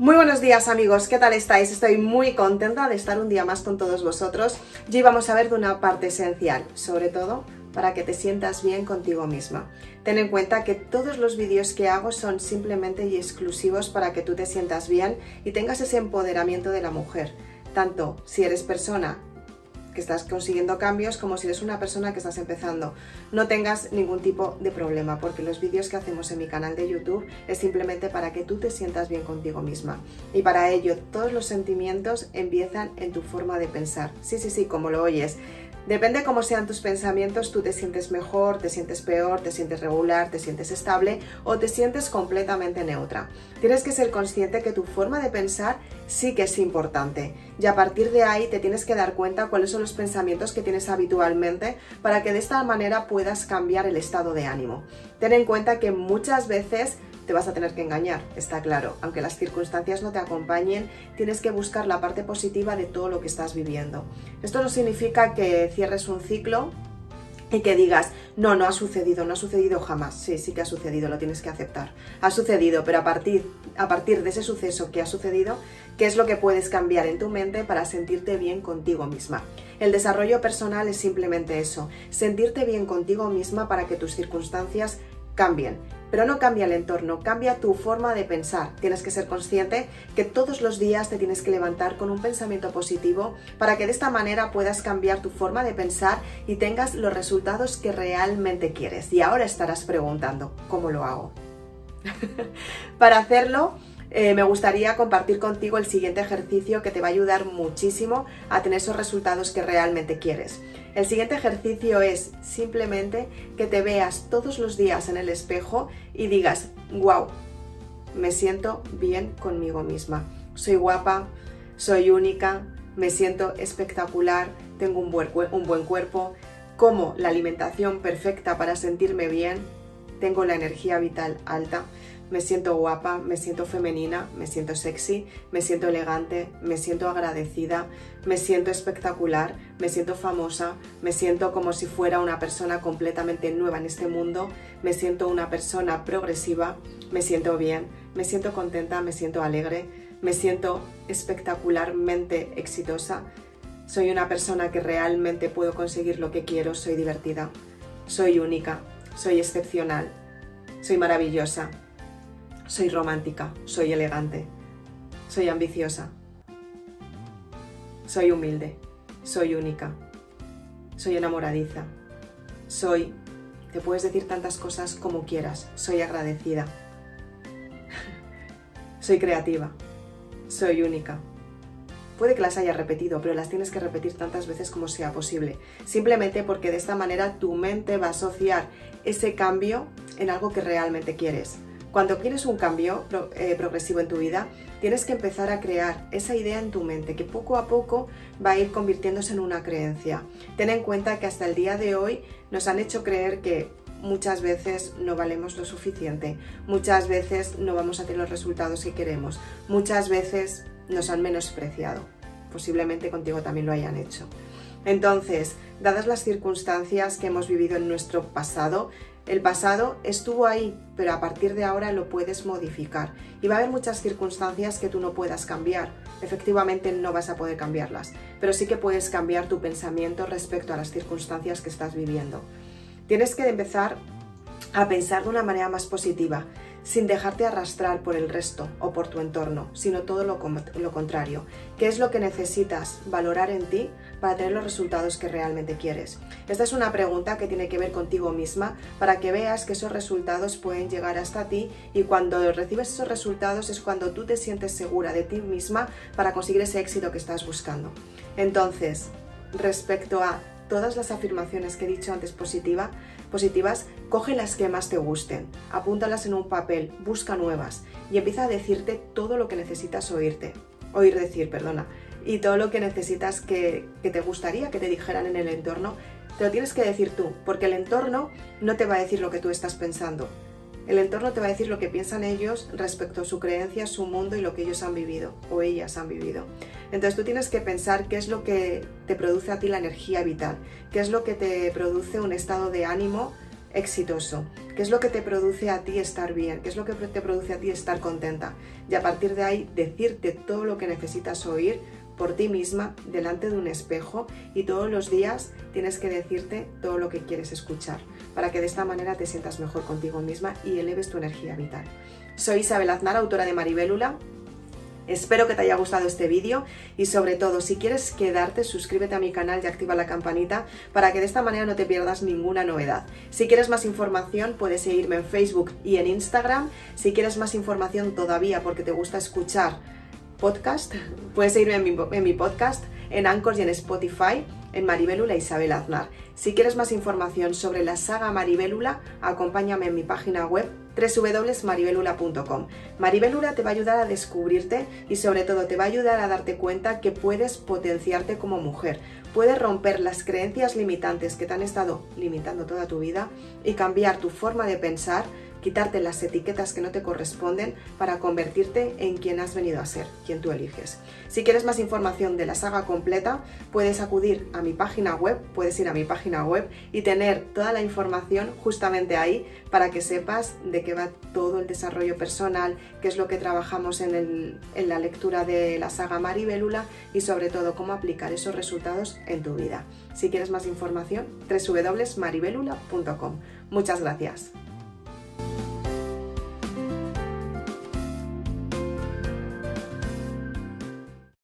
Muy buenos días amigos, ¿qué tal estáis? Estoy muy contenta de estar un día más con todos vosotros y hoy vamos a ver de una parte esencial, sobre todo para que te sientas bien contigo misma. Ten en cuenta que todos los vídeos que hago son simplemente y exclusivos para que tú te sientas bien y tengas ese empoderamiento de la mujer, tanto si eres persona que estás consiguiendo cambios como si eres una persona que estás empezando. No tengas ningún tipo de problema porque los vídeos que hacemos en mi canal de YouTube es simplemente para que tú te sientas bien contigo misma. Y para ello todos los sentimientos empiezan en tu forma de pensar. Sí, sí, sí, como lo oyes. Depende cómo sean tus pensamientos, tú te sientes mejor, te sientes peor, te sientes regular, te sientes estable o te sientes completamente neutra. Tienes que ser consciente que tu forma de pensar sí que es importante y a partir de ahí te tienes que dar cuenta cuáles son los pensamientos que tienes habitualmente para que de esta manera puedas cambiar el estado de ánimo. Ten en cuenta que muchas veces te vas a tener que engañar, está claro. Aunque las circunstancias no te acompañen, tienes que buscar la parte positiva de todo lo que estás viviendo. Esto no significa que cierres un ciclo y que digas, no, no ha sucedido, no ha sucedido jamás. Sí, sí que ha sucedido, lo tienes que aceptar. Ha sucedido, pero a partir, a partir de ese suceso que ha sucedido, ¿qué es lo que puedes cambiar en tu mente para sentirte bien contigo misma? El desarrollo personal es simplemente eso, sentirte bien contigo misma para que tus circunstancias cambien. Pero no cambia el entorno, cambia tu forma de pensar. Tienes que ser consciente que todos los días te tienes que levantar con un pensamiento positivo para que de esta manera puedas cambiar tu forma de pensar y tengas los resultados que realmente quieres. Y ahora estarás preguntando, ¿cómo lo hago? para hacerlo, eh, me gustaría compartir contigo el siguiente ejercicio que te va a ayudar muchísimo a tener esos resultados que realmente quieres. El siguiente ejercicio es simplemente que te veas todos los días en el espejo y digas, wow, me siento bien conmigo misma. Soy guapa, soy única, me siento espectacular, tengo un buen, un buen cuerpo, como la alimentación perfecta para sentirme bien, tengo la energía vital alta me siento guapa, me siento femenina, me siento sexy, me siento elegante, me siento agradecida, me siento espectacular, me siento famosa, me siento como si fuera una persona completamente nueva en este mundo, me siento una persona progresiva, me siento bien, me siento contenta, me siento alegre, me siento espectacularmente exitosa, soy una persona que realmente puedo conseguir lo que quiero, soy divertida, soy única, soy excepcional, soy maravillosa, soy romántica, soy elegante, soy ambiciosa, soy humilde, soy única, soy enamoradiza, soy, te puedes decir tantas cosas como quieras, soy agradecida, soy creativa, soy única. Puede que las hayas repetido, pero las tienes que repetir tantas veces como sea posible, simplemente porque de esta manera tu mente va a asociar ese cambio en algo que realmente quieres. Cuando quieres un cambio eh, progresivo en tu vida, tienes que empezar a crear esa idea en tu mente que poco a poco va a ir convirtiéndose en una creencia. Ten en cuenta que hasta el día de hoy nos han hecho creer que muchas veces no valemos lo suficiente, muchas veces no vamos a tener los resultados que queremos, muchas veces nos han menospreciado. Posiblemente contigo también lo hayan hecho. Entonces, dadas las circunstancias que hemos vivido en nuestro pasado, el pasado estuvo ahí, pero a partir de ahora lo puedes modificar. Y va a haber muchas circunstancias que tú no puedas cambiar. Efectivamente no vas a poder cambiarlas, pero sí que puedes cambiar tu pensamiento respecto a las circunstancias que estás viviendo. Tienes que empezar a pensar de una manera más positiva sin dejarte arrastrar por el resto o por tu entorno, sino todo lo, contrario. ¿Qué es lo que necesitas valorar en ti para tener los resultados que realmente quieres? Esta es una pregunta que tiene que ver contigo misma para que veas que esos resultados pueden llegar hasta ti y cuando recibes esos resultados es cuando tú te sientes segura de ti misma para conseguir ese éxito que estás buscando. Entonces, respecto a todas las afirmaciones que he dicho antes positiva, positivas, coge las que más te gusten, apúntalas en un papel, busca nuevas y empieza a decirte todo lo que necesitas oírte, oír decir, perdona, y todo lo que necesitas que, que te gustaría que te dijeran en el entorno, te lo tienes que decir tú, porque el entorno no te va a decir lo que tú estás pensando, el entorno te va a decir lo que piensan ellos respecto a su creencia, su mundo y lo que ellos han vivido o ellas han vivido. Entonces tú tienes que pensar qué es lo que te produce a ti la energía vital, qué es lo que te produce un estado de ánimo exitoso? ¿Qué es lo que te produce a ti estar bien? ¿Qué es lo que te produce a ti estar contenta? Y a partir de ahí decirte todo lo que necesitas oír por ti misma delante de un espejo y todos los días tienes que decirte todo lo que quieres escuchar para que de esta manera te sientas mejor contigo misma y eleves tu energía vital. Soy Isabel Aznar, autora de Maribélula, Espero que te haya gustado este vídeo y sobre todo si quieres quedarte suscríbete a mi canal y activa la campanita para que de esta manera no te pierdas ninguna novedad. Si quieres más información puedes seguirme en Facebook y en Instagram. Si quieres más información todavía porque te gusta escuchar podcast, puedes seguirme en mi, en mi podcast en Anchor y en Spotify en Maribélula Isabel Aznar. Si quieres más información sobre la saga Maribélula, acompáñame en mi página web www.maribelula.com. Maribelula te va a ayudar a descubrirte y sobre todo te va a ayudar a darte cuenta que puedes potenciarte como mujer, puedes romper las creencias limitantes que te han estado limitando toda tu vida y cambiar tu forma de pensar quitarte las etiquetas que no te corresponden para convertirte en quien has venido a ser, quien tú eliges. Si quieres más información de la saga completa, puedes acudir a mi página web, puedes ir a mi página web y tener toda la información justamente ahí para que sepas de qué va todo el desarrollo personal, qué es lo que trabajamos en, en la lectura de la saga Maribélula y sobre todo cómo aplicar esos resultados en tu vida. Si quieres más información, www.maribelula.com. Muchas gracias.